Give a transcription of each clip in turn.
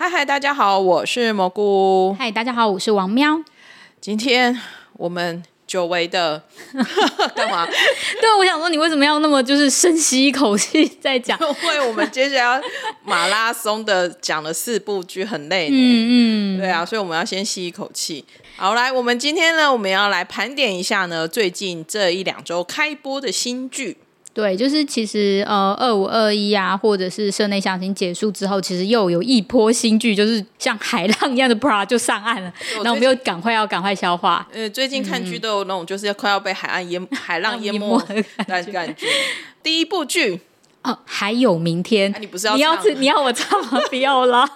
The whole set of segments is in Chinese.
嗨嗨，大家好，我是蘑菇。嗨，大家好，我是王喵。今天我们久违的 干嘛？对，我想说，你为什么要那么就是深吸一口气再讲？因为我们接下来马拉松的讲了四部剧，很累。嗯嗯，对啊，所以我们要先吸一口气。好，来，我们今天呢，我们要来盘点一下呢，最近这一两周开播的新剧。对，就是其实呃，二五二一啊，或者是社内相亲结束之后，其实又有一波新剧，就是像海浪一样的 pra 就上岸了，然后我们又赶快要赶快消化。呃，最近看剧都有那种就是要快要被海岸淹、海浪淹没 的感感觉。第一部剧。哦，还有明天，你不是要你要你要我唱吗？不要啦。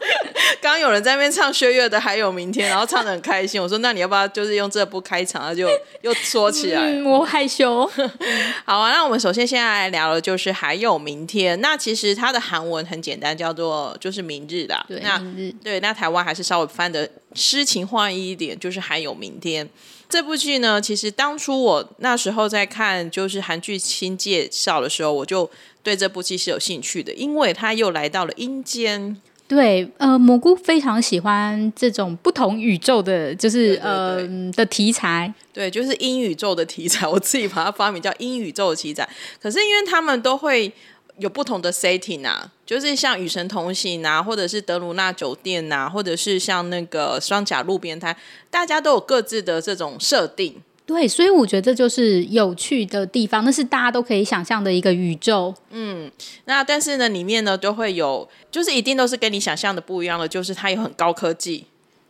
刚刚有人在那边唱薛岳的《还有明天》，然后唱的很开心。我说：“那你要不要就是用这部开场？”他就又说起来，我害羞。好啊，那我们首先现在来聊的就是《还有明天》。那其实它的韩文很简单，叫做就是明日啦。对，明日。对，那台湾还是稍微翻的诗情画意一点，就是还有明天。这部剧呢，其实当初我那时候在看就是韩剧新介绍的时候，我就。对这部戏是有兴趣的，因为他又来到了阴间。对，呃，蘑菇非常喜欢这种不同宇宙的，就是呃的题材。对，就是阴宇宙的题材，我自己把它发明叫阴宇宙的题材。可是因为他们都会有不同的 setting 啊，就是像《与神同行》啊，或者是德鲁纳酒店啊，或者是像那个双甲路边摊，大家都有各自的这种设定。对，所以我觉得这就是有趣的地方，那是大家都可以想象的一个宇宙。嗯，那但是呢，里面呢都会有，就是一定都是跟你想象的不一样的，就是它有很高科技。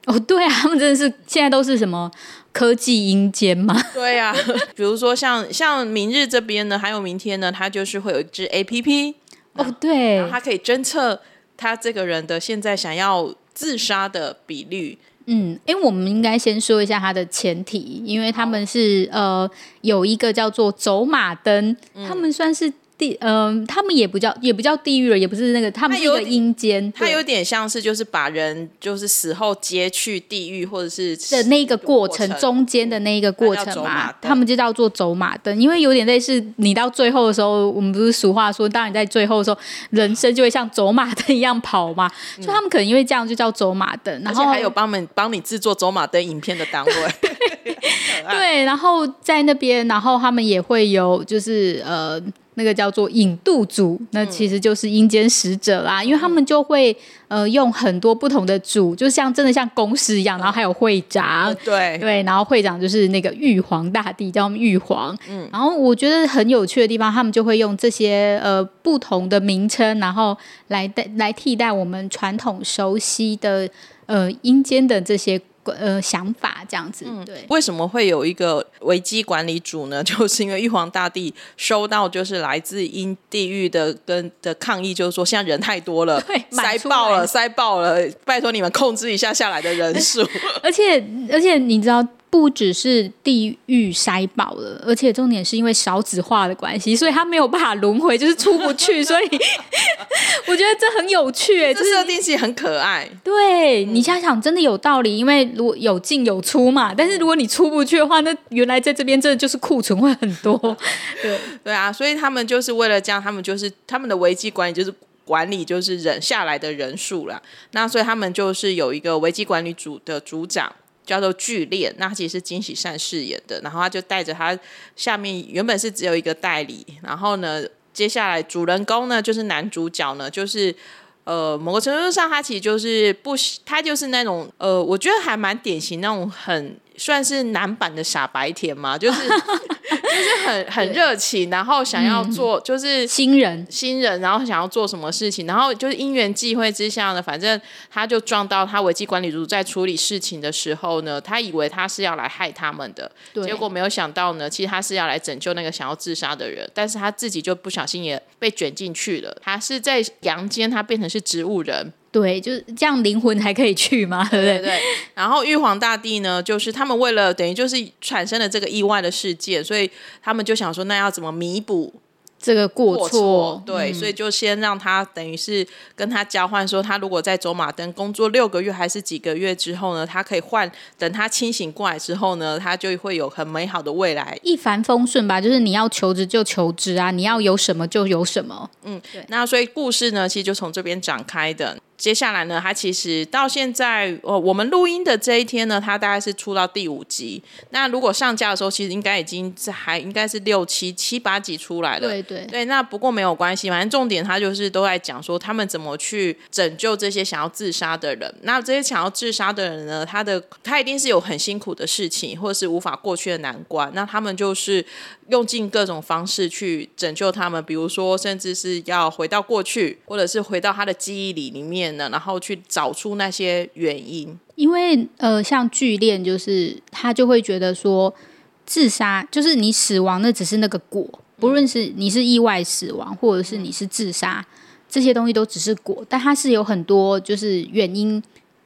哦，对啊，他们真的是现在都是什么科技阴间吗？对啊，比如说像像明日这边呢，还有明天呢，它就是会有一支 A P P。哦，对，它可以侦测他这个人的现在想要自杀的比率。嗯，因为我们应该先说一下它的前提，因为他们是呃有一个叫做走马灯，他们算是。地嗯，他们也不叫也不叫地狱了，也不是那个，他们是一个阴间，它有点像是就是把人就是死后接去地狱或者是的那个过程中间的那一个过程嘛，他们就叫做走马灯，因为有点类似你到最后的时候，我们不是俗话说，当你在最后的时候，人生就会像走马灯一样跑嘛，所以他们可能因为这样就叫走马灯，然后还有帮们帮你制作走马灯影片的单位，对，然后在那边，然后他们也会有就是呃。那个叫做引渡组，那其实就是阴间使者啦，因为他们就会呃用很多不同的组，就像真的像公司一样，然后还有会长，对。对，然后会长就是那个玉皇大帝，叫玉皇。嗯，然后我觉得很有趣的地方，他们就会用这些呃不同的名称，然后来代来替代我们传统熟悉的呃阴间的这些。呃，想法这样子，对，为什么会有一个危机管理组呢？就是因为玉皇大帝收到就是来自阴地狱的跟的抗议，就是说现在人太多了，塞爆了，塞爆了，拜托你们控制一下下来的人数。而且，而且你知道。不只是地狱塞爆了，而且重点是因为少子化的关系，所以他没有办法轮回，就是出不去。所以 我觉得这很有趣，哎，这设定其实很可爱。对你想想，真的有道理，因为如果有进有出嘛，但是如果你出不去的话，那原来在这边真的就是库存会很多。对对啊，所以他们就是为了这样，他们就是他们的危机管理就是管理就是人下来的人数了。那所以他们就是有一个危机管理组的组长。叫做巨烈，那其实是金喜善饰演的，然后他就带着他下面原本是只有一个代理，然后呢，接下来主人公呢就是男主角呢，就是呃某个程度上他其实就是不，他就是那种呃，我觉得还蛮典型那种很。算是男版的傻白甜嘛，就是 就是很很热情，然后想要做就是新人。新人，然后想要做什么事情，然后就是因缘际会之下呢，反正他就撞到他危机管理组在处理事情的时候呢，他以为他是要来害他们的，结果没有想到呢，其实他是要来拯救那个想要自杀的人，但是他自己就不小心也被卷进去了，他是在阳间，他变成是植物人。对，就是这样，灵魂还可以去吗？对不对？对。然后玉皇大帝呢，就是他们为了等于就是产生了这个意外的事件，所以他们就想说，那要怎么弥补？这个过错，对，所以就先让他等于是跟他交换，说他如果在走马灯工作六个月还是几个月之后呢，他可以换，等他清醒过来之后呢，他就会有很美好的未来，一帆风顺吧。就是你要求职就求职啊，你要有什么就有什么。嗯，对。那所以故事呢，其实就从这边展开的。接下来呢，他其实到现在，呃，我们录音的这一天呢，他大概是出到第五集。那如果上架的时候，其实应该已经还应该是六七七八集出来了。对对对，那不过没有关系，反正重点他就是都在讲说他们怎么去拯救这些想要自杀的人。那这些想要自杀的人呢，他的他一定是有很辛苦的事情，或者是无法过去的难关。那他们就是用尽各种方式去拯救他们，比如说甚至是要回到过去，或者是回到他的记忆里里面然后去找出那些原因。因为呃，像剧恋，就是他就会觉得说，自杀就是你死亡，那只是那个果，不论是你是意外死亡，或者是你是自杀，这些东西都只是果，但它是有很多就是原因。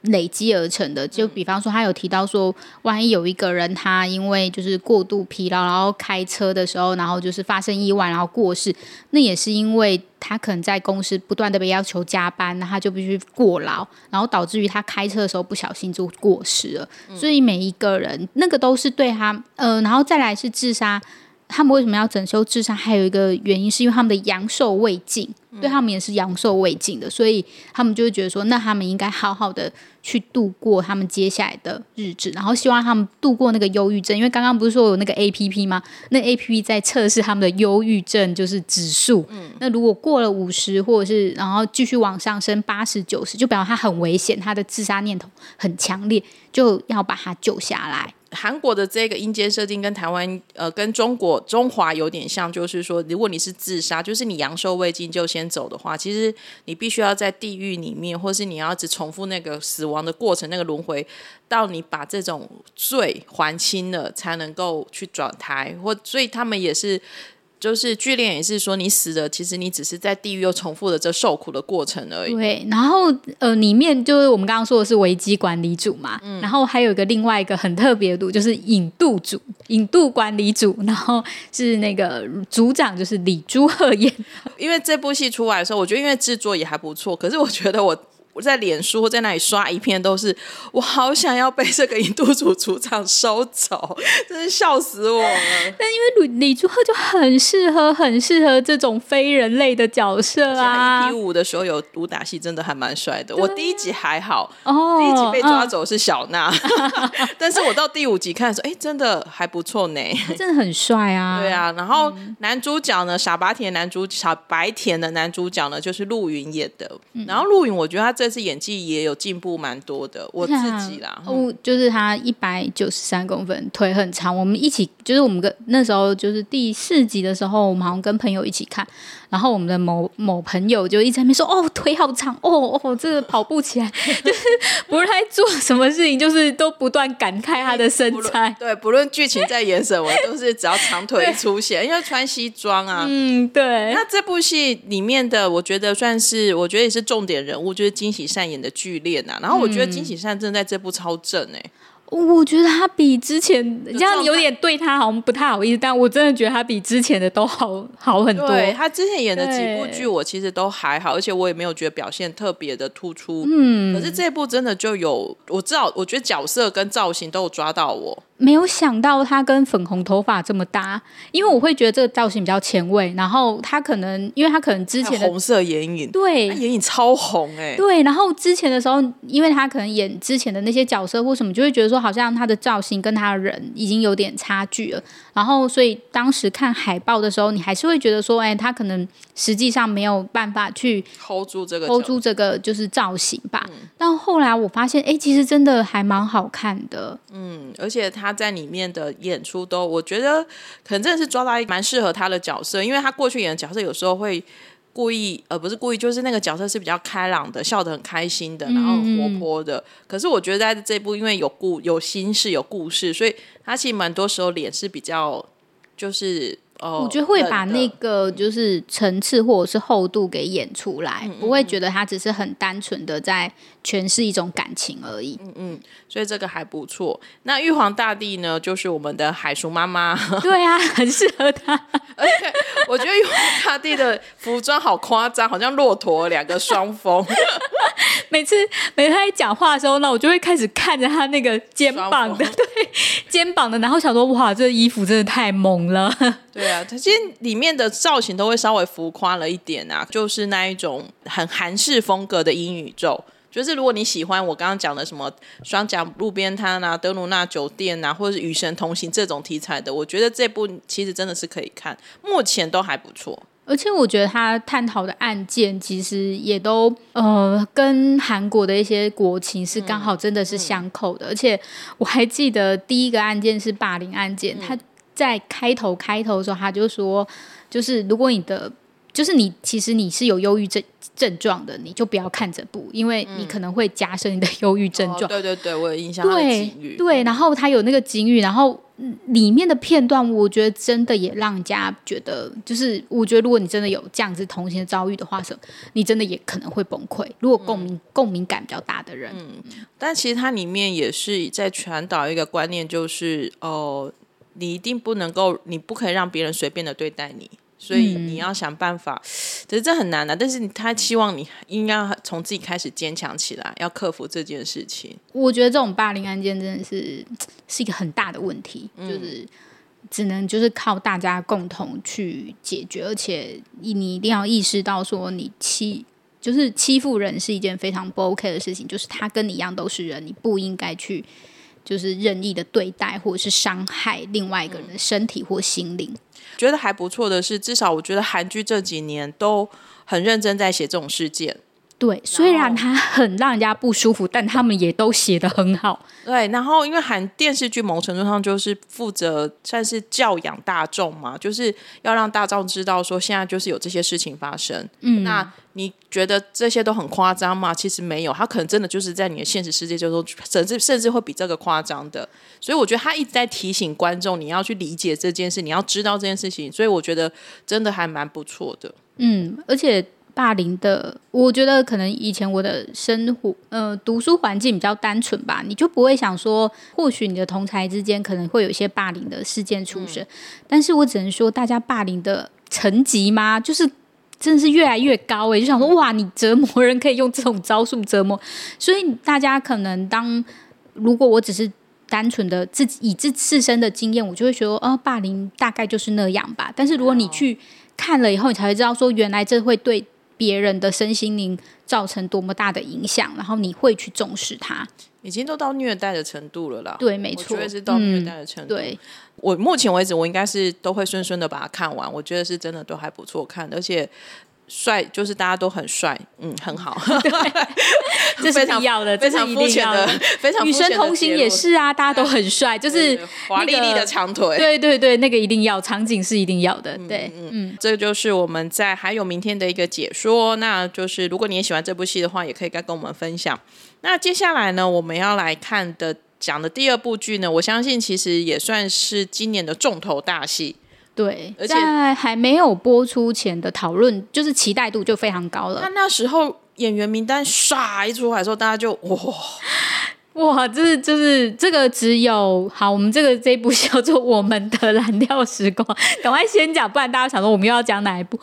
累积而成的，就比方说，他有提到说，万一有一个人他因为就是过度疲劳，然后开车的时候，然后就是发生意外，然后过世，那也是因为他可能在公司不断的被要求加班，那他就必须过劳，然后导致于他开车的时候不小心就过世了。所以每一个人那个都是对他，呃，然后再来是自杀。他们为什么要整修自杀？还有一个原因是因为他们的阳寿未尽，对他们也是阳寿未尽的，所以他们就会觉得说，那他们应该好好的去度过他们接下来的日子，然后希望他们度过那个忧郁症。因为刚刚不是说有那个 A P P 吗？那 A P P 在测试他们的忧郁症就是指数。嗯，那如果过了五十，或者是然后继续往上升八十九十，就表示他很危险，他的自杀念头很强烈，就要把他救下来。韩国的这个阴间设定跟台湾呃跟中国中华有点像，就是说，如果你是自杀，就是你阳寿未尽就先走的话，其实你必须要在地狱里面，或是你要一直重复那个死亡的过程，那个轮回，到你把这种罪还清了，才能够去转台，或所以他们也是。就是剧恋也是说你死了，其实你只是在地狱又重复了这受苦的过程而已。对，然后呃，里面就是我们刚刚说的是危机管理组嘛，然后还有一个另外一个很特别的组，就是引渡组、引渡管理组，然后是那个组长就是李朱赫演。因为这部戏出来的时候，我觉得因为制作也还不错，可是我觉得我。我在脸书或在那里刷一片都是，我好想要被这个印度组组长收走，真是笑死我了。但因为李李朱赫就很适合，很适合这种非人类的角色啊。一 P 五的时候有武打戏，真的还蛮帅的。我第一集还好，哦第一集被抓走是小娜，但是我到第五集看的时候，哎，真的还不错呢，真的很帅啊。对啊，然后男主角呢，傻白甜男主傻白甜的男主角呢，就是陆云演的。然后陆云，我觉得他这。这次演技也有进步蛮多的，我自己啦，哦，就是他一百九十三公分，腿很长。我们一起，就是我们跟那时候就是第四集的时候，我们好像跟朋友一起看。然后我们的某某朋友就一直在那边说：“哦，腿好长，哦哦，这个跑步起来 就是不论他做什么事情，就是都不断感慨他的身材。对，不论剧情在演什么，都是只要长腿出现，因为穿西装啊。嗯，对。那这部戏里面的，我觉得算是，我觉得也是重点人物，就是金喜善演的剧恋啊。然后我觉得金喜善真的在这部超正哎。”我觉得他比之前这样有点对他好像不太好意思，但我真的觉得他比之前的都好好很多。对他之前演的几部剧，我其实都还好，而且我也没有觉得表现特别的突出。嗯，可是这部真的就有，我知道，我觉得角色跟造型都有抓到我。没有想到他跟粉红头发这么搭，因为我会觉得这个造型比较前卫。然后他可能，因为他可能之前的红色眼影，对，眼影超红哎。对，然后之前的时候，因为他可能演之前的那些角色或什么，就会觉得说好像他的造型跟他的人已经有点差距了。然后所以当时看海报的时候，你还是会觉得说，哎，他可能实际上没有办法去 hold 住这个 hold 住这个就是造型吧。但后来我发现，哎，其实真的还蛮好看的。嗯，而且他。他在里面的演出都，我觉得可能真的是抓到一蛮适合他的角色，因为他过去演的角色有时候会故意，呃，不是故意，就是那个角色是比较开朗的，笑得很开心的，然后活泼的。可是我觉得在这部，因为有故有心事有故事，所以他其实蛮多时候脸是比较就是。我觉得会把那个就是层次或者是厚度给演出来，不会觉得他只是很单纯的在诠释一种感情而已。嗯嗯所以这个还不错。那玉皇大帝呢，就是我们的海叔妈妈，对啊，很适合他。而且我觉得玉皇大帝的服装好夸张，好像骆驼两个双峰，每次每次他一讲话的时候呢，我就会开始看着他那个肩膀的，双对肩膀的，然后想说哇，这衣服真的太猛了。对啊，它其实里面的造型都会稍微浮夸了一点啊，就是那一种很韩式风格的英宇宙。就是如果你喜欢我刚刚讲的什么双甲路边摊啊、德鲁纳酒店啊，或者是与神同行这种题材的，我觉得这部其实真的是可以看，目前都还不错。而且我觉得他探讨的案件其实也都呃跟韩国的一些国情是刚好真的是相扣的，而且我还记得第一个案件是霸凌案件，他在开头开头的时候他就说，就是如果你的就是你其实你是有忧郁症症状的，你就不要看这部，因为你可能会加深你的忧郁症哦状。对对对，我有印象对。对，然后他有那个警语，然后嗯里面的片段，我觉得真的也让人家觉得，就是我觉得如果你真的有这样子同情的遭遇的话，是，你真的也可能会崩溃。如果共鸣、共鸣感比较大的人，嗯但其实它里面也是在传导一个观念，就是哦，你一定不能够，你不可以让别人随便的对待你，所以你要想办法。其实这很难的、但是他希望你应该从自己开始坚强起来，要克服这件事情。我觉得这种霸凌案件真的是 是一个很大的问题，就是只能就是靠大家共同去解决，而且你一定要意识到说你欺。就是欺负人是一件非常不 OK 的事情，就是他跟你一样都是人，你不应该去就是任意的对待或者是伤害另外一个人的身体或心灵。觉得还不错的是，至少我觉得韩剧这几年都很认真在写这种事件。对，虽然他很让人家不舒服，但他们也都写的很好。对，然后因为韩电视剧某程度上就是负责算是教养大众嘛，就是要让大众知道说现在就是有这些事情发生。嗯，那你觉得这些都很夸张吗？其实没有，他可能真的就是在你的现实世界就说，甚至甚至会比这个夸张的。所以我觉得他一直在提醒观众，你要去理解这件事，你要知道这件事情。所以我觉得真的还蛮不错的。嗯，而且霸凌的，我觉得可能以前我的生活，呃，读书环境比较单纯吧，你就不会想说，或许你的同才之间可能会有一些霸凌的事件出生。但是我只能说，大家霸凌的层级吗？就是真的是越来越高诶、就想说，哇，你折磨人可以用这种招数折磨，所以大家可能当如果我只是。单纯的自己以自自身的经验，我就会觉得，哦，霸凌大概就是那样吧。但是如果你去看了以后，你才会知道说，原来这会对别人的身心灵造成多么大的影响，然后你会去重视它。已经都到虐待的程度了啦。对，没我错，觉得是到虐嗯待的程度。对，我目前为止，我应该是都会顺顺的把它看完。我觉得是真的都还不错看，而且帅，就是大家都很帅，嗯，很好，这是非常必要的，非常肤浅的定要的。，非常与肤浅的生同行也是啊，大家都很帅，就是华丽丽的长腿。对对对，那个一定要，场景是一定要的，对，嗯，这就是我们在还有明天的一个解说。那就是如果你也喜欢这部戏的话，也可以该跟我们分享。那接下来呢，我们要来看的讲的第二部剧呢，我相信其实也算是今年的重头大戏。对，而且在还没有播出前的讨论，就是期待度就非常高了那。那时候演员名单唰一出来的时候，大家就哇，哇，这是就是这个只有好，我们这个这一部叫做《我们的蓝调时光》，赶快先讲，不然大家想说我们又要讲哪一部？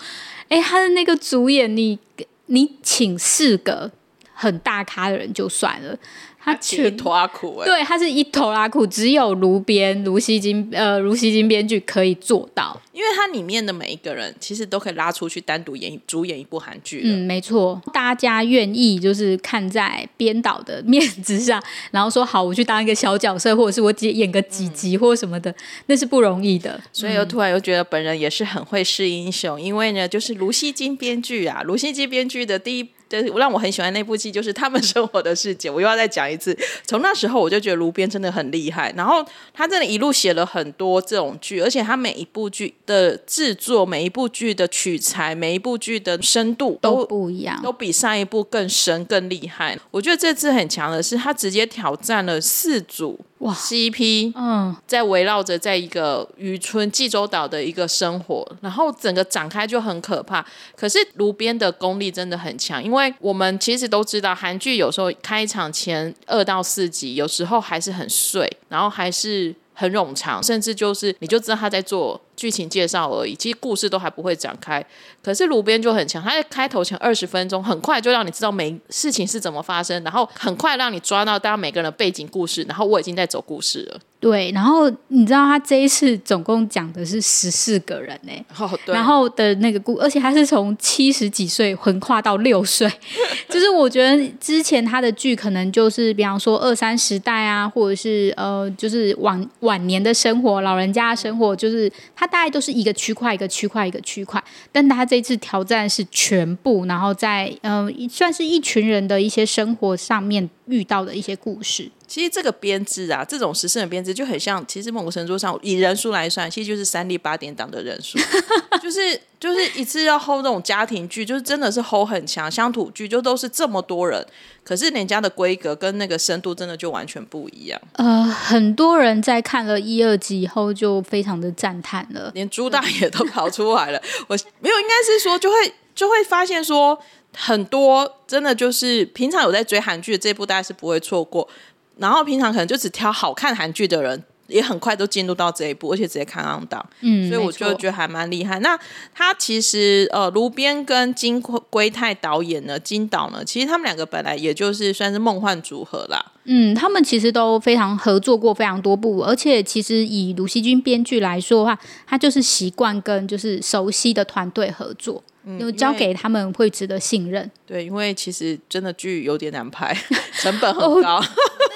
哎，他的那个主演，你你请四个很大咖的人就算了，他起全拖拉裤哎。对他是一拖拉裤，只有卢编卢锡金呃卢锡金编剧可以做到。因为它里面的每一个人其实都可以拉出去单独演主演一部韩剧。嗯，没错，大家愿意就是看在编导的面子上，然后说好，我去当一个小角色，或者是我演演个几集或什么的，那是不容易的。所以又突然又觉得本人也是很会试英雄，因为呢，就是卢锡金编剧啊，卢锡金编剧的第一的让我很喜欢那部戏就是《他们生活的世界》，我又要再讲一次。从那时候我就觉得卢编真的很厉害，然后他真的一路写了很多这种剧，而且他每一部剧的制作、每一部剧的取材、每一部剧的深度都都不一样，都比上一部更深、更厉害。我觉得这次很强的是，他直接挑战了四组哇 CP 嗯，在围绕着在一个渔村济州岛的一个生活，然后整个展开就很可怕。可是卢边的功力真的很强，因为我们其实都知道，韩剧有时候开场前二到四集，有时候还是很碎，然后还是很冗长，甚至就是你就知道他在做剧情介绍而已，其实故事都还不会展开。可是卢边就很强，他在开头前二十分钟，很快就让你知道每事情是怎么发生，然后很快让你抓到大家每个人的背景故事，然后我已经在走故事了。对。然后你知道他这一次总共讲的是十四个人呢、哦，对，然后的那个故，而且他是从七十几岁横跨到六岁，就是我觉得之前他的剧可能就是比方说二三十代啊，或者是呃，就是晚晚年的生活，老人家的生活，就是他他大概都是一个区块一个区块一个区块，但他这次挑战是全部，然后在嗯算是一群人的一些生活上面遇到的一些故事。其实这个编制啊，这种时事的编制就很像，其实某个程度上以人数来算，其实就是三立八点档的人数，就是就是一次要 hold 这种家庭剧，就是真的是 hold 很强，乡土剧就都是这么多人，可是人家的规格跟那个深度真的就完全不一样。呃，很多人在看了一二集以后就非常的赞叹了。连朱大爷都跑出来了。我没有，应该是说就会就会发现说，很多真的就是平常有在追韩剧的这部，大家是不会错过。然后平常可能就只挑好看韩剧的人，也很快都进入到这一步，而且直接看上档。嗯，所以我就觉得还蛮厉害。那他其实呃，卢边跟金圭泰导演呢，金导呢，其实他们两个本来也就是算是梦幻组合啦。嗯，他们其实都非常合作过非常多部，而且其实以卢锡君编剧来说的话，他就是习惯跟就是熟悉的团队合作，就交因为给他们会值得信任。对，因为其实真的剧有点难拍，成本很高。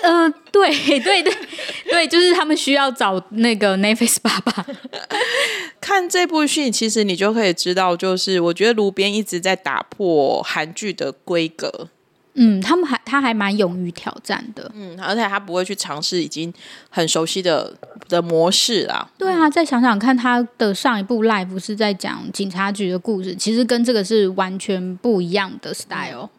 呃，对 对对对，就是他们需要找那个 Netflix 爸爸。看这部戏，其实你就可以知道，就是我觉得卢边一直在打破韩剧的规格，嗯，他们还他还蛮勇于挑战的。嗯，而且他不会去尝试已经很熟悉的的模式啦。对啊，再想想看，他的上一部 live 是在讲警察局的故事，其实跟这个是完全不一样的 style。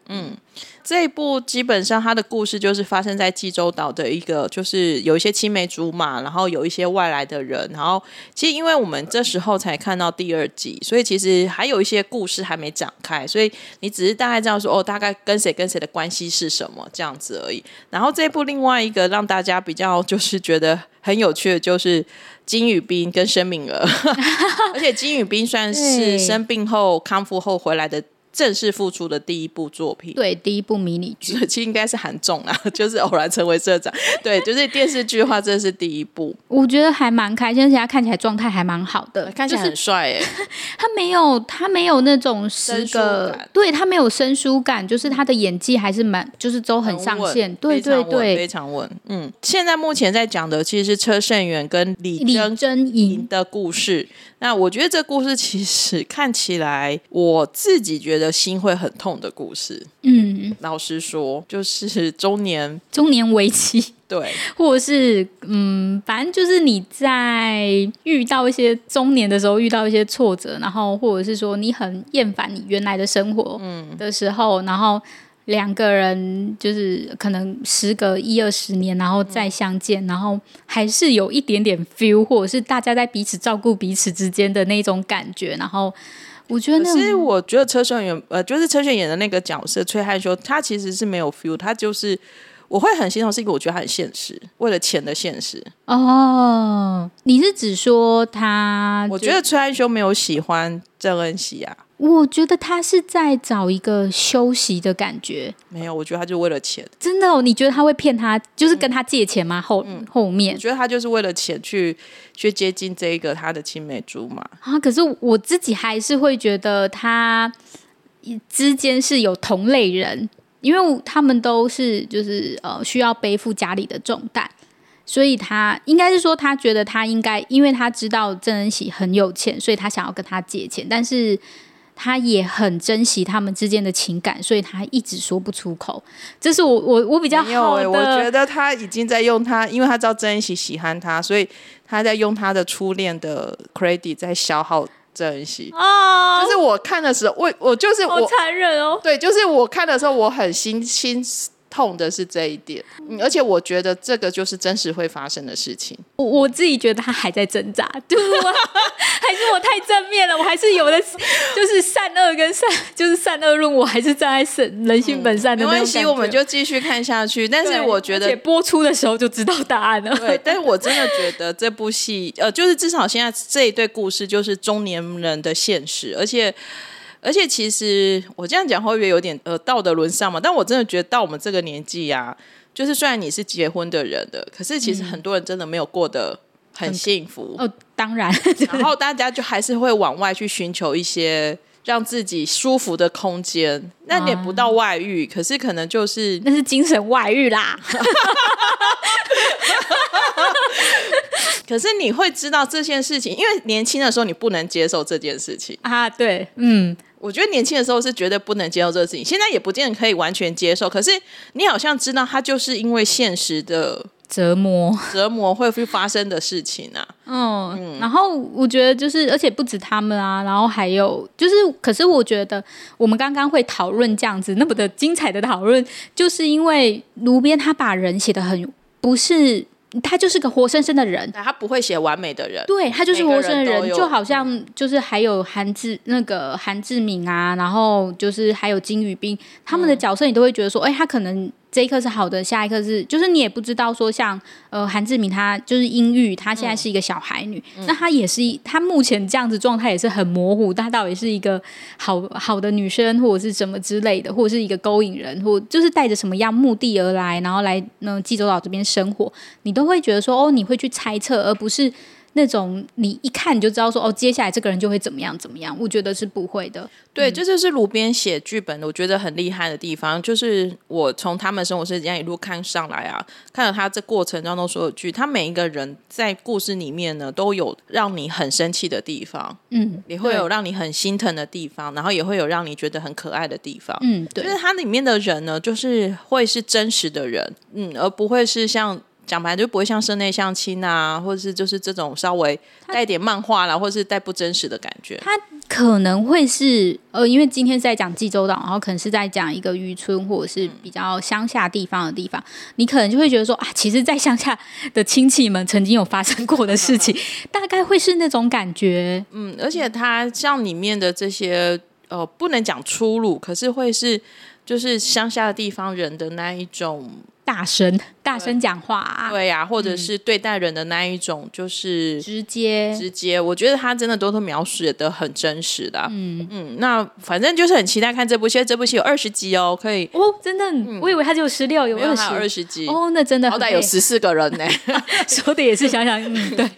这一部基本上它的故事就是发生在济州岛的一个，就是有一些青梅竹马，然后有一些外来的人，然后其实因为我们这时候才看到第二集，所以其实还有一些故事还没展开，所以你只是大概知道说哦，大概跟谁跟谁的关系是什么这样子而已。然后这一部另外一个让大家比较就是觉得很有趣的就是金宇彬跟申敏儿，而且金宇彬算是生病后康复后回来的正式复出的第一部作品。对，第一部迷你剧。其实应该是韩综啊，就是偶然成为社长。对，就是电视剧的话，这是第一部，我觉得还蛮开心，而且他看起来状态还蛮好的，看起来很帅哎、他没有他没有那种十个，对他没有生疏感，就是他的演技还是蛮，就是都很上稳线，对对对非。常稳。嗯，现在目前在讲的其实是车胜元跟李李贞真莹莹，的故事。那我觉得这故事其实看起来，我自己觉得心会很痛的故事。嗯，老实说，就是中年中年危机，对。或者是嗯，反正就是你在遇到一些中年的时候，遇到一些挫折，然后或者是说你很厌烦你原来的生活嗯。的时候，然后两个人就是可能时隔一二十年，然后再相见，然后还是有一点点 feel，或者是大家在彼此照顾彼此之间的那种感觉，然后我觉得那可是我觉得车炫演，呃，就是车炫演的那个角色崔汉修，他其实是没有 feel，他就是我会很心痛，是因为我觉得他很现实，为了钱的现实。哦，你是指说他？我觉得崔汉修没有喜欢郑恩熙啊，我觉得他是在找一个休息的感觉。没有，我觉得他就为了钱，真的哦？你觉得他会骗他，就是跟他借钱吗？后、后面我面觉得他就是为了钱去去接近这一个他的青梅竹马。啊？可是我自己还是会觉得他之间是有同类人，因为他们都是就是呃需要背负家里的重担。所以他应该是说，他觉得他应该，因为他知道郑恩喜很有钱，所以他想要跟他借钱，但是他也很珍惜他们之间的情感，所以他一直说不出口。这是我我我比较好的，我觉得他已经在用他，因为他知道郑恩熙喜欢他，所以他在用他的初恋的 credit 在消耗郑恩熙。哦，就是我看的时候，我我就是好我残忍哦。对，就是我看的时候，我很心心痛的是这一点，嗯而且我觉得这个就是真实会发生的事情。我我自己觉得他还在挣扎，还是我太正面了，我还是有的就是善恶跟善就是善恶论，我还是站在人人性本善的没关系，我们就继续看下去。但是我觉得播出的时候就知道答案了。对，但是我真的觉得这部戏，呃，就是至少现在这一对故事就是中年人的现实，而且。而且其实我这样讲会不会有点呃道德沦丧嘛？但我真的觉得到我们这个年纪啊，就是虽然你是结婚的人的，可是其实很多人真的没有过得很幸福，哦，当然，然后大家就还是会往外去寻求一些让自己舒服的空间。那也不到外遇，可是可能就是那是精神外遇啦。可是你会知道这件事情，因为年轻的时候你不能接受这件事情。啊，对，嗯，我觉得年轻的时候是绝对不能接受这个事情，现在也不见得可以完全接受。可是你好像知道，它就是因为现实的折磨。折磨会会发生的事情啊。嗯，然后我觉得就是，而且不止他们啊，然后还有就是，可是我觉得我们刚刚会讨论这样子那么的精彩的讨论，就是因为卢边他把人写的很不是，他就是个活生生的人。他不会写完美的人，对他就是活生生的人，人就好像就是还有韩志那个韩志敏啊，然后就是还有金宇彬他们的角色，你都会觉得说，哎、他可能这一刻是好的，下一刻是，就是你也不知道说像呃韩志敏她就是阴郁，她现在是一个小孩女，那她也是一她目前这样子状态也是很模糊，她到底是一个好好的女生或者是什么之类的，或者是一个勾引人，或就是带着什么样目的而来，然后来呢济州岛这边生活，你都会觉得说哦，你会去猜测，而不是。那种你一看你就知道说哦，接下来这个人就会怎么样怎么样，我觉得是不会的。对，这就是卢边写剧本的，我觉得很厉害的地方，就是我从他们生活是这样一路看上来啊，看到他这过程当中所有剧，他每一个人在故事里面呢，都有让你很生气的地方，嗯，也会有让你很心疼的地方，然后也会有让你觉得很可爱的地方。嗯，对就是它里面的人呢，就是会是真实的人，嗯，而不会是像讲白就不会像室内相亲啊，或者是就是这种稍微带点漫画啦，或者是带不真实的感觉。他可能会是呃，因为今天是在讲济州岛，然后可能是在讲一个渔村或者是比较乡下地方的地方，你可能就会觉得说啊，其实，在乡下的亲戚们曾经有发生过的事情，大概会是那种感觉。嗯，而且它像里面的这些呃，不能讲出路，可是会是就是乡下的地方人的那一种，大声大声讲话、啊，对呀、或者是对待人的那一种，就是直接。直接。我觉得他真的都都描写的很真实的啊、嗯。嗯，那反正就是很期待看这部戏，这部戏有二十集哦，可以。哦，真的，我以为他只有十六，有二没有还有二十。集，哦，那真的好歹有十四个人呢，说的也是想想，嗯，对，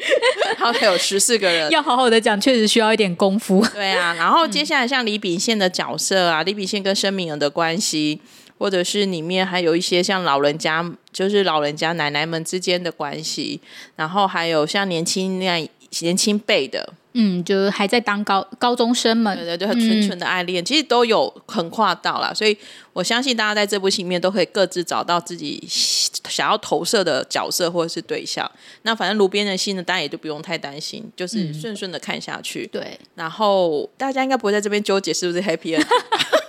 好歹有十四个人，要好好的讲，确实需要一点功夫。对啊，然后接下来像李秉宪的角色啊，李秉宪跟申敏儿的关系，或者是里面还有一些像老人家，就是老人家奶奶们之间的关系，然后还有像年轻那样年轻辈的，嗯，就是还在当高高中生们，对对对，很纯纯的爱恋，其实都有横跨到啦，所以我相信大家在这部戏里面都可以各自找到自己想要投射的角色或者是对象。那反正路边的戏呢，大家也就不用太担心，就是顺顺的看下去。对，然后大家应该不会在这边纠结是不是 happy end。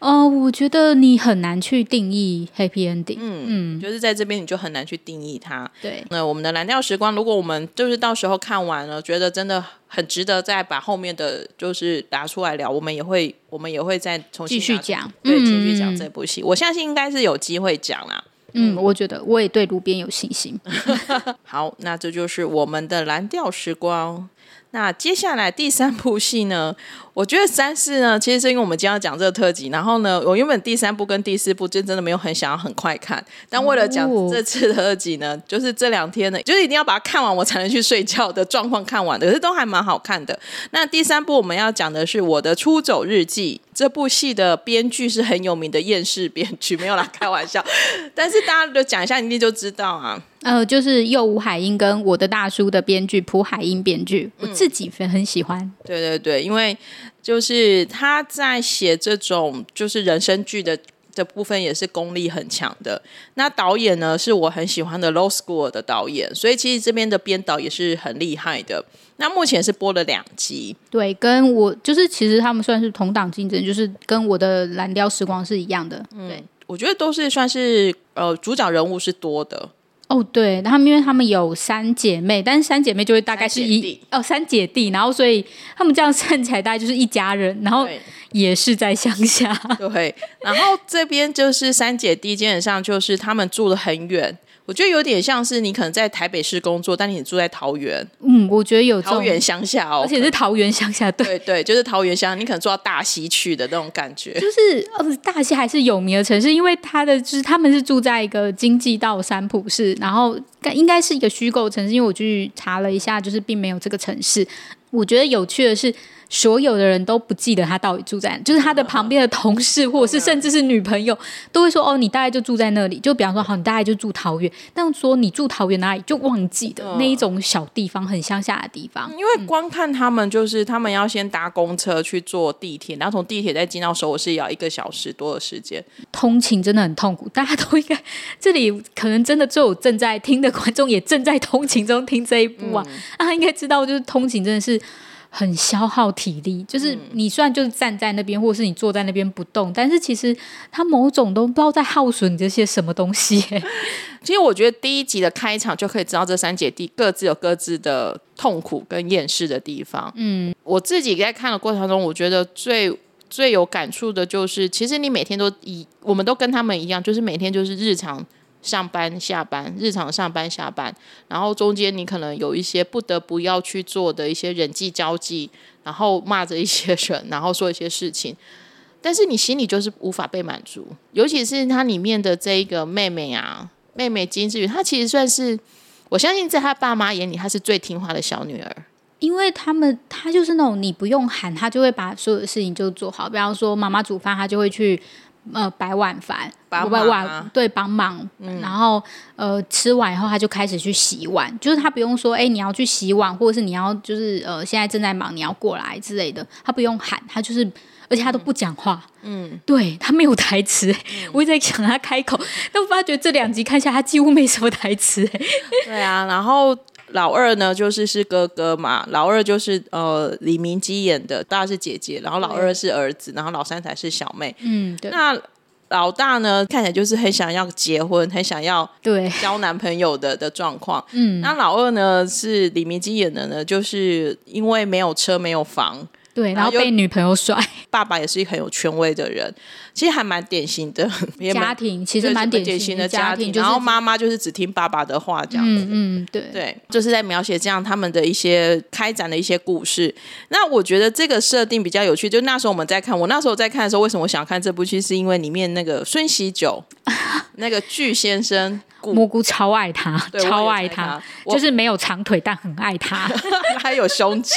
呃，我觉得你很难去定义 happy ending。嗯，就是在这边你就很难去定义它。对，那我们的蓝调时光，如果我们就是到时候看完了，觉得真的很值得，再把后面的就是拿出来聊，我们也会我们也会再重新继讲对，嗯继续讲这部戏。我相信应该是有机会讲啦。嗯，我觉得我也对路边有信心。好，那这就是我们的蓝调时光。那接下来第三部戏呢？我觉得三四呢，其实是因为我们今天要讲这个特辑，然后呢，我原本第三部跟第四部就真的没有很想要很快看，但为了讲这次的特辑呢，就是这两天呢，就是一定要把它看完，我才能去睡觉的状况看完的，可是都还蛮好看的。那第三部我们要讲的是《我的出走日记》，这部戏的编剧是很有名的厌世编剧，没有啦，开玩笑。但是大家就讲一下，你一定就知道啊。呃，就是又吴海英跟我的大叔的编剧蒲海英编剧，我自己很很喜欢。对对对，因为就是他在写这种就是人生剧的的部分也是功力很强的。那导演呢是我很喜欢的 Low School 的导演，所以其实这边的编导也是很厉害的。那目前是播了两集，对，跟我就是其实他们算是同档竞争，就是跟我的蓝调时光是一样的。对，我觉得都是算是呃主角人物是多的。哦，对，他们因为他们有三姐妹，但是三姐妹就会大概是一三哦三姐弟，然后所以他们这样算起来大概就是一家人，然后也是在乡下。对，然后这边就是三姐弟，基本上就是他们住的很远。我觉得有点像是你可能在台北市工作，但你住在桃园，嗯，我觉得有，桃园乡下哦，而且是桃园乡下，对。对对，就是桃园乡，你可能住到大溪去的那种感觉。就是呃，大溪还是有名的城市，因为它的就是他们是住在一个经济道三浦市，然后该应该是一个虚构城市，因为我去查了一下，就是并没有这个城市。我觉得有趣的是，所有的人都不记得他到底住在哪，就是他的旁边的同事或者是甚至是女朋友都会说：“哦，你大概就住在那里。”就比方说，好，你大概就住桃园，但说你住桃园哪里就忘记的、那一种小地方，很乡下的地方。因为光看他们，就是他们要先搭公车去坐地铁，然后从地铁再进到首尔市，也要一个小时多的时间。通勤真的很痛苦，大家都应该这里可能真的只有正在听的观众也正在通勤中听这一部啊，那、他应该知道，就是通勤真的是很消耗体力。就是你虽然就是站在那边，或者是你坐在那边不动，但是其实它某种都不知道在耗损你这些什么东西、其实我觉得第一集的开场就可以知道这三姐弟各自有各自的痛苦跟厌世的地方。嗯，我自己在看的过程中，我觉得最最有感触的就是，其实你每天都以我们都跟他们一样，就是每天就是日常上班下班，日常上班下班，然后中间你可能有一些不得不要去做的一些人际交际，然后骂着一些人，然后说一些事情。但是你心里就是无法被满足，尤其是它里面的这一个妹妹啊，妹妹金智宇，她其实算是，我相信在她爸妈眼里，她是最听话的小女儿。因为他们他就是那种你不用喊，他就会把所有的事情就做好。比方说妈妈煮饭，他就会去呃摆碗饭，帮不碗对帮忙，然后呃吃完以后他就开始去洗碗，就是他不用说哎、你要去洗碗，或者是你要就是呃现在正在忙你要过来之类的，他不用喊，他就是。而且他都不讲话，嗯，对他没有台词、我一直在想他开口，但我发觉这两集看下，他几乎没什么台词、哎对啊，然后老二呢，就是是哥哥嘛，老二就是呃李明基演的，大是姐姐，然后老二是儿子，然后老三才是小妹。嗯，对那老大呢，看起来就是很想要结婚，很想要对，交男朋友的的状况。嗯，那老二呢，是李明基演的呢，就是因为没有车没有房，对，然后被女朋友甩，爸爸也是一个很有权威的人，其实还蛮典型的，家庭其实对蛮典型的家庭，就是然后妈妈就是只听爸爸的话这样子。嗯嗯，对，对，就是在描写这样他们的一些开展的一些故事。那我觉得这个设定比较有趣，就那时候我们在看，我那时候在看的时候，为什么我想看这部剧，是因为里面那个孙喜九 那个巨先生，蘑菇超爱他，超爱他就是没有长腿，但很爱他。还有胸肌，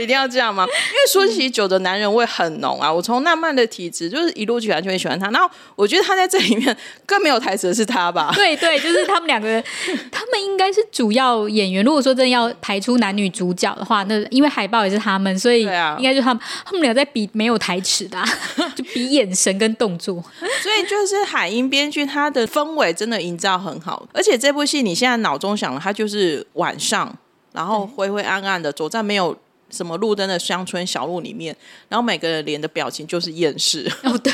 一定要这样吗？因为说起酒的男人味很浓啊！我从浪漫的体质就是一路起来就很喜欢他，然后我觉得他在这里面 更没有台词的是他吧？对对，就是他们两个人，他们应该是主要演员。如果说真的要排出男女主角的话，那因为海报也是他们，所以应该就他们，他们俩在比没有台词的啊、就比眼神跟动作。所以就是海英编剧他的氛围真的营造很好，而且这部戏你现在脑中想的，它就是晚上，然后灰灰暗暗的走在没有什么路灯的乡村小路里面，然后每个人脸的表情就是厌世。哦，对，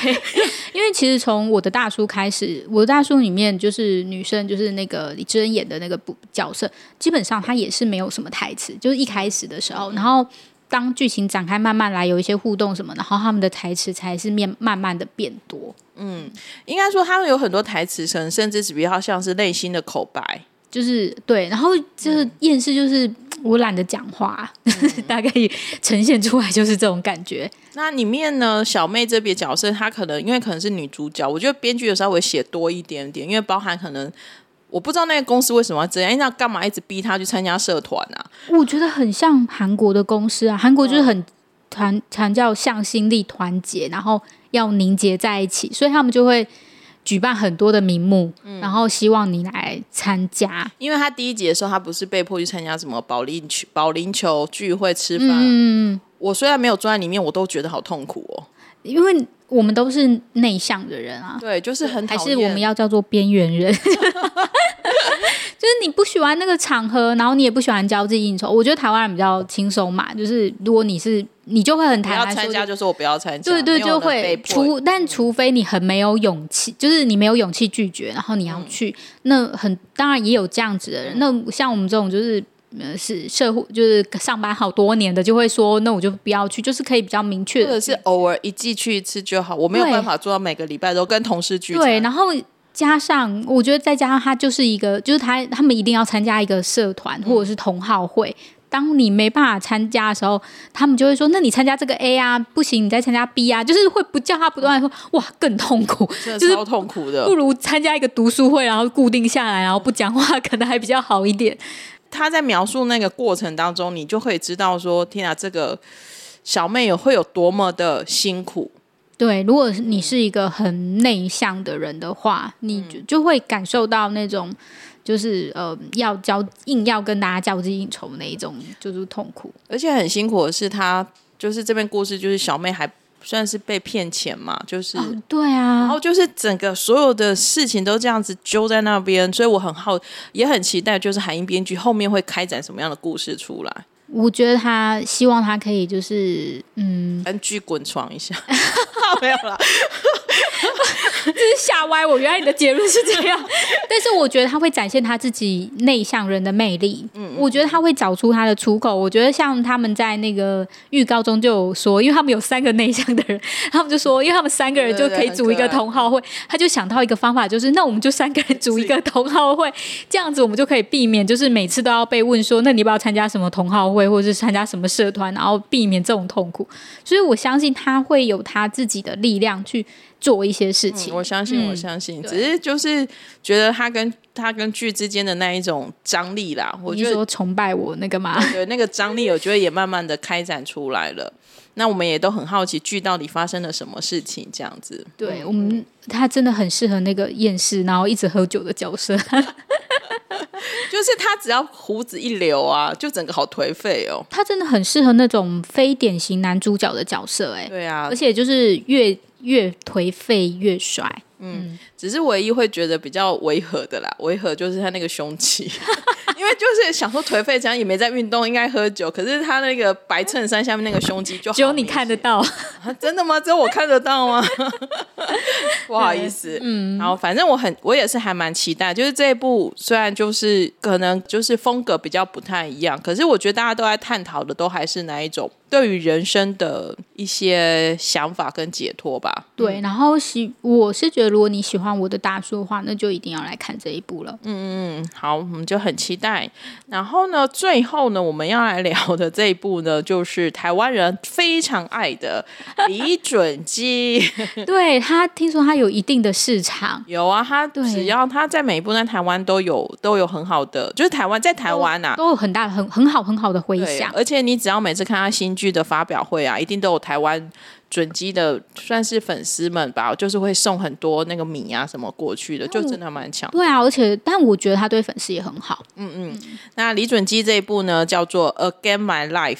因为其实从我的大叔开始，我的大叔里面就是女生，就是那个李智恩演的那个部角色，基本上她也是没有什么台词，就是一开始的时候，然后当剧情展开，慢慢来有一些互动什么，然后他们的台词才是面慢慢的变多。嗯应该说他们有很多台词，可能甚至是比较像是内心的口白。就是对，然后就是厌世，就是 我懒得讲话，大概呈现出来就是这种感觉。那里面呢，小妹这边角色，她可能因为可能是女主角，我觉得编剧有稍微写多一点点，因为包含可能我不知道那个公司为什么要这样，因为那干嘛一直逼她去参加社团啊？我觉得很像韩国的公司啊，韩国就是很团强调向心力、团结，然后要凝结在一起，所以他们就会举办很多的名目，然后希望你来参加。因为他第一集的时候，他不是被迫去参加什么保龄球、保龄球聚会吃饭。嗯，我虽然没有坐在里面，我都觉得好痛苦哦。因为我们都是内向的人啊，对，就是很还是我们要叫做边缘人。就是你不喜欢那个场合，然后你也不喜欢交际应酬。我觉得台湾人比较轻松嘛，就是如果你是你就会很不要坦然参加就说我不要参加，对对，就会被除，但除非你很没有勇气，就是你没有勇气拒绝，然后你要嗯去，那很当然也有这样子的人。那像我们这种就是。呃，是社会就是上班好多年的，就会说那我就不要去，就是可以比较明确的或者是偶尔一季去一次就好，我没有办法做到每个礼拜都跟同事聚。对，然后加上我觉得再加上他就是一个，就是他他们一定要参加一个社团或者是同好会。当你没办法参加的时候，他们就会说：“那你参加这个 A 啊，不行，你再参加 B 啊。”就是会不叫他不断地说：“哇，更痛苦。”就是真的超痛苦的不。如参加一个读书会，然后固定下来，然后不讲话，可能还比较好一点。他在描述那个过程当中，你就可以知道说，天啊，这个小妹有会有多么的辛苦。对，如果你是一个很内向的人的话，你就就会感受到那种就是呃要交硬要跟大家交际应酬的那一种就是痛苦。而且很辛苦的是，他就是这边故事，就是小妹还算是被骗钱嘛，就是。哦，对然啊，后就是整个所有的事情都这样子揪在那边，所以我很好，也很期待，就是海英编剧后面会开展什么样的故事出来，我觉得他希望他可以就是嗯，跟剧滚床一下，没有啦，这是吓歪我，原来你的结论是这样。但是我觉得他会展现他自己内向人的魅力。嗯，我觉得他会找出他的出口。我觉得像他们在那个预告中就有说，因为他们有三个内向的人，他们就说，因为他们三个人就可以组一个同好会，他就想到一个方法，就是那我们就三个人组一个同好会，这样子我们就可以避免，就是每次都要被问说，那你要不要参加什么同好会，或者是参加什么社团，然后避免这种痛苦。所以我相信他会有他自己的力量去做一些事情。我相信，嗯我相信，对只是就是觉得他跟他跟剧之间的那一种张力啦，我你觉得说崇拜我那个嘛？对那个张力，我觉得也慢慢的开展出来了。那我们也都很好奇剧到底发生了什么事情，这样子。对我们，他真的很适合那个厌世然后一直喝酒的角色。就是他只要胡子一留啊，就整个好颓废哦。他真的很适合那种非典型男主角的角色，哎，对啊而，且就是越越颓废越帅。嗯只是唯一会觉得比较违和的啦，违和就是他那个胸肌，因为就是想说颓废这样也没在运动，应该喝酒，可是他那个白衬衫下面那个胸肌就好只有你看得到，啊真的吗？只有我看得到吗？不好意思，嗯，然后反正我很，我也是还蛮期待，就是这一部虽然就是可能就是风格比较不太一样，可是我觉得大家都在探讨的都还是哪一种对于人生的一些想法跟解脱吧。对。然后喜，我是觉得，如果你喜欢我的大叔的话，那就一定要来看这一部了。嗯嗯嗯，好，我们就很期待。然后呢，最后呢，我们要来聊的这一部呢，就是台湾人非常爱的李准基。对他，听说他有一定的市场，有啊，他对只要他在每一部在台湾都有都有很好的，就是台湾在台湾呐、啊。都有很大、很很好、很好的回，响。而且你只要每次看他新剧的发表会啊，一定都有台湾准基的算是粉丝们吧，就是会送很多那个米啊什么过去的，就真的蛮强。对啊，而且但我觉得他对粉丝也很好。嗯嗯那李准基这一部呢，叫做《Again My Life》，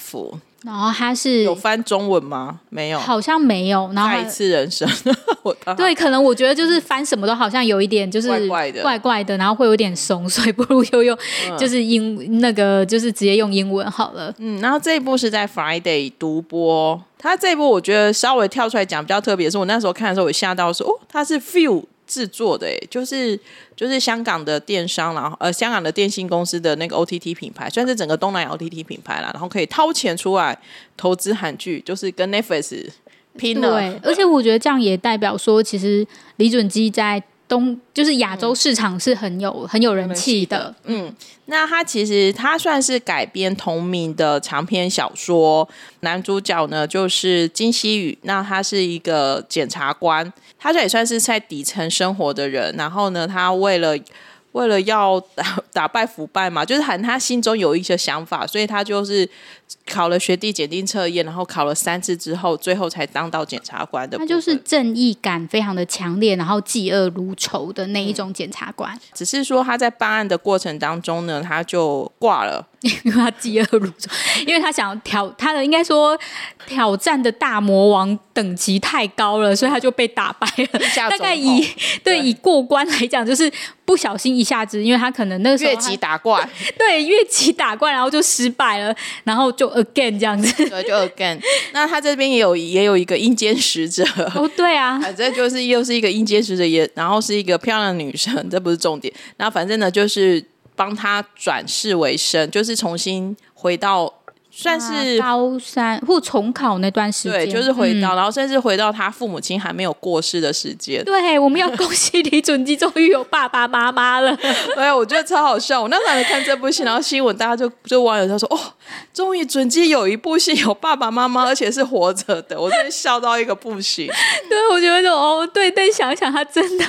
然后他是有翻中文吗？没有。好像没有，然后再一次人生，我对，可能我觉得就是翻什么都好像有一点就是怪怪的怪怪的，然后会有点怂，所以不如就用就是英那个就是直接用英文好了。嗯，然后这一部是在 Friday 独播，它这一部我觉得稍微跳出来讲比较特别，是我那时候看的时候，我吓到说，哦，它是 Few 制作的，就是就是香港的电商，然后呃香港的电信公司的那个 OTT 品牌，算是整个东南亚 OTT 品牌啦，然后可以掏钱出来投资韩剧，就是跟 Netflix 拼了。对，而且我觉得这样也代表说，其实李准基在东就是亚洲市场是很有、很有人气的。嗯，那他其实他算是改编同名的长篇小说，男主角呢就是金希宇，那他是一个检察官，他这也算是在底层生活的人，然后呢，他为了为了要打 打败腐败嘛，就是喊他心中有一些想法，所以他就是考了学弟检定测验，然后考了三次之后，最后才当到检察官的。他就是正义感非常的强烈，然后嫉恶如仇的那一种检察官。只是说他在办案的过程当中呢，他就挂了。因为他嫉恶如仇，因为他想要挑他的应该说挑战的大魔王等级太高了，所以他就被打败了。大概以对以过关来讲，就是不小心一下子，因为他可能那个时候越级打怪，对越级打怪，然后就失败了，然后就 again 这样子，对，就 again。那他这边也有也有一个阴间使者哦，对啊，反正就是又是一个阴间使者，也然后是一个漂亮的女生，这不是重点。然后反正呢，就是帮他转世为生，就是重新回到。算是高三或重考那段时间，对，就是回到，然后甚至回到他父母亲还没有过世的时间。对，我们要恭喜李准基终于有爸爸妈妈了。哎，我觉得超好笑。我那时候看这部戏，然后新闻大家就就网友就说：“哦，终于准基有一部戏有爸爸妈妈，而且是活着的。”我真的笑到一个不行。对，我觉得哦，对，但想想他真的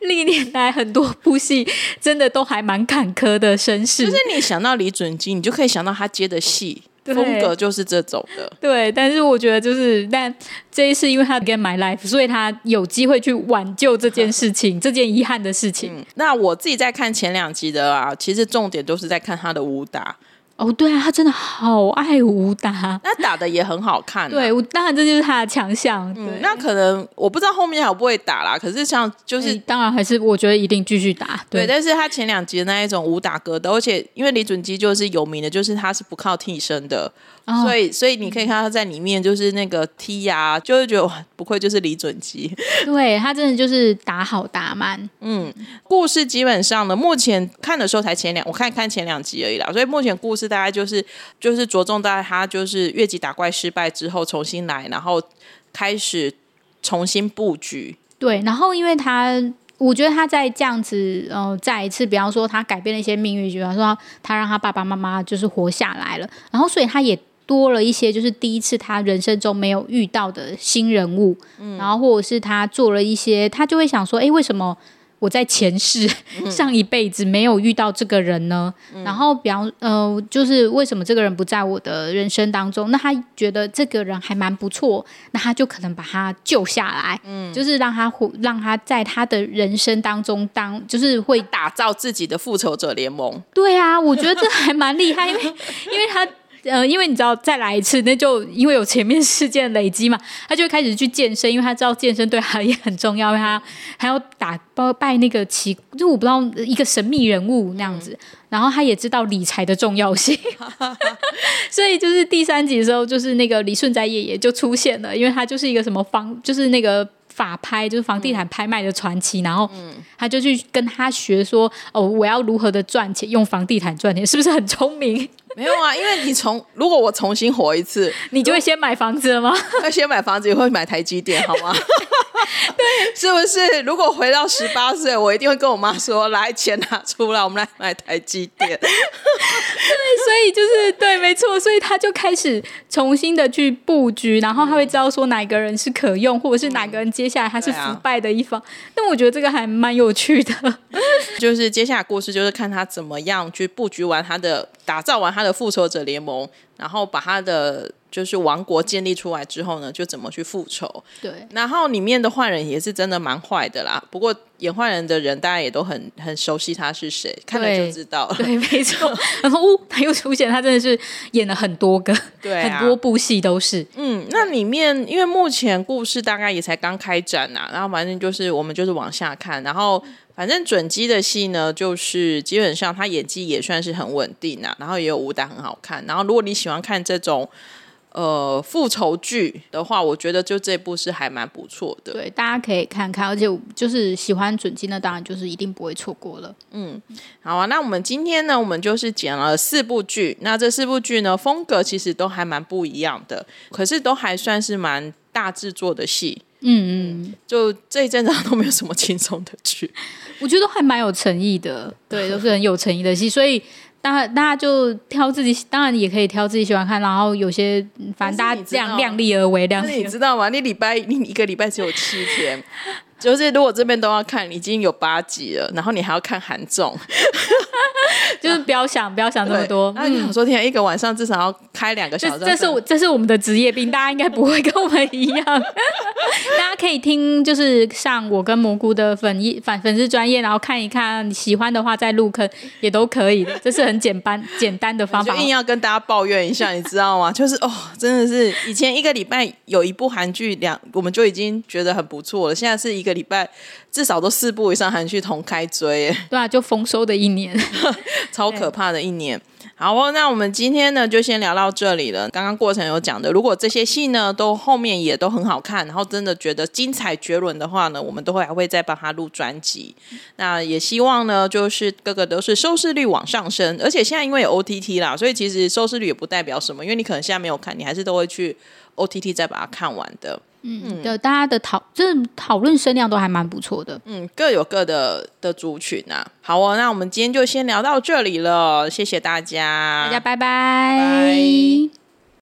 历年来很多部戏，真的都还蛮坎坷的身世。就是你想到李准基，你就可以想到他接的戏。风格就是这种的，对。但是我觉得就是，但这一次因为他 get my life，所以他有机会去挽救这件事情，这件遗憾的事情。那我自己在看前两集的啊，其实重点都是在看他的武打。哦，对啊，他真的好爱武打，那打的也很好看。对，当然这就是他的强项。对，那可能我不知道后面还不会打啦。可是像就是，当然还是我觉得一定继续打。对，但是他前两集的那一种武打格斗，而且因为李准基就是有名的，就是他是不靠替身的。所以，所以你可以看到在里面就是那个踢呀，就会觉得不愧就是李准基，对他真的就是打好打满。嗯，故事基本上呢，目前看的时候才前两，我看看前两集而已啦。所以目前故事大概就是就是着重在他就是越级打怪失败之后重新来，然后开始重新布局。对，然后因为他。我觉得他在这样子，呃，再一次，比方说他改变了一些命运，比方说他让他爸爸妈妈就是活下来了，然后所以他也多了一些，就是第一次他人生中没有遇到的新人物，嗯然后或者是他做了一些，他就会想说，哎，为什么？我在前世 上一辈子没有遇到这个人呢，然后比方呃，就是为什么这个人不在我的人生当中？那他觉得这个人还蛮不错，那他就可能把他救下来，嗯，就是让他让他在他的人生当中当，就是会打造自己的复仇者联盟。对啊，我觉得这还蛮厉害，因为 因为他。呃，因为你知道再来一次，那就因为有前面事件累积嘛，他就开始去健身，因为他知道健身对他 也很重要，因为他还要打包拜那个奇，就我不知道一个神秘人物那样子，然后他也知道理财的重要性，所以就是第三集的时候，就是那个李顺斋爷爷就出现了，因为他就是一个什么方，就是那个法拍，就是房地产拍卖的传奇，然后他就去跟他学说，哦，我要如何的赚钱，用房地产赚钱，是不是很聪明？没有啊，因为你从如果我重新活一次，你就会先买房子了吗？要先买房子，也会买台积电，好吗？对，是不是？如果回到十八岁，我一定会跟我妈说：“来，钱拿出来，我们来买台积电。”对，所以就是对，没错，所以他就开始重新的去布局，然后他会知道说哪个人是可用，或者是哪个人接下来他是腐败的一方。那我觉得这个还蛮有趣的，就是接下来故事就是看他怎么样去布局完他的，打造完他的复仇者联盟，然后把他的。就是王国建立出来之后呢，就怎么去复仇？对，然后里面的坏人也是真的蛮坏的啦。不过演坏人的人，大家也都很很熟悉他是谁，看了就知道了。对，没错。然后呜，他又出现，他真的是演了很多个，对，很多部戏都是。嗯，那里面因为目前故事大概也才刚开展呐，然后反正就是我们就是往下看，然后反正准基的戏呢，就是基本上他演技也算是很稳定啊，然后也有武打很好看。然后如果你喜欢看这种。呃，复仇剧的话，我觉得就这部是还蛮不错的。对，大家可以看看，而且就是喜欢准金的，当然就是一定不会错过了。嗯，好啊，那我们今天呢，我们就是剪了四部剧，那这四部剧呢，风格其实都还蛮不一样的，可是都还算是蛮大制作的戏。嗯嗯，就这一阵子都没有什么轻松的剧，我觉得还蛮有诚意的。对，都是很有诚意的戏，所以。当然，大家就挑自己，当然也可以挑自己喜欢看。然后有些，反正大家这样量力而为。量力，你知道吗？你礼拜你一个礼拜只有七天，就是如果这边都要看，已经有八集了，然后你还要看韩综。就是不要想不要想这么多。那你想说，天一个晚上至少要开两个小时，这是我这是我们的职业病，大家应该不会跟我们一样。大家可以听，就是像我跟蘑菇的粉一粉粉丝专业，然后看一看，喜欢的话再入坑也都可以的，这是很简单简单的方法。就硬要跟大家抱怨一下，你知道吗？就是哦，真的是以前一个礼拜有一部韩剧两，我们就已经觉得很不错了。现在是一个礼拜至少都四部以上韩剧同开追，对啊，就丰收的一年，超可怕的一年。好哦，那我们今天呢就先聊到这里了。刚刚过程有讲的，如果这些戏呢都后面也都很好看，然后真的觉得精彩绝伦的话呢，我们都会还会再帮他录专辑。那也希望呢，就是各个都是收视率往上升。而且现在因为有 OTT 啦，所以其实收视率也不代表什么，因为你可能现在没有看，你还是都会去 OTT 再把它看完的。嗯，对大家的讨就是讨论声量都还蛮不错的。嗯，各有各的的族群啊。好哦，那我们今天就先聊到这里了，谢谢大家，大家拜拜。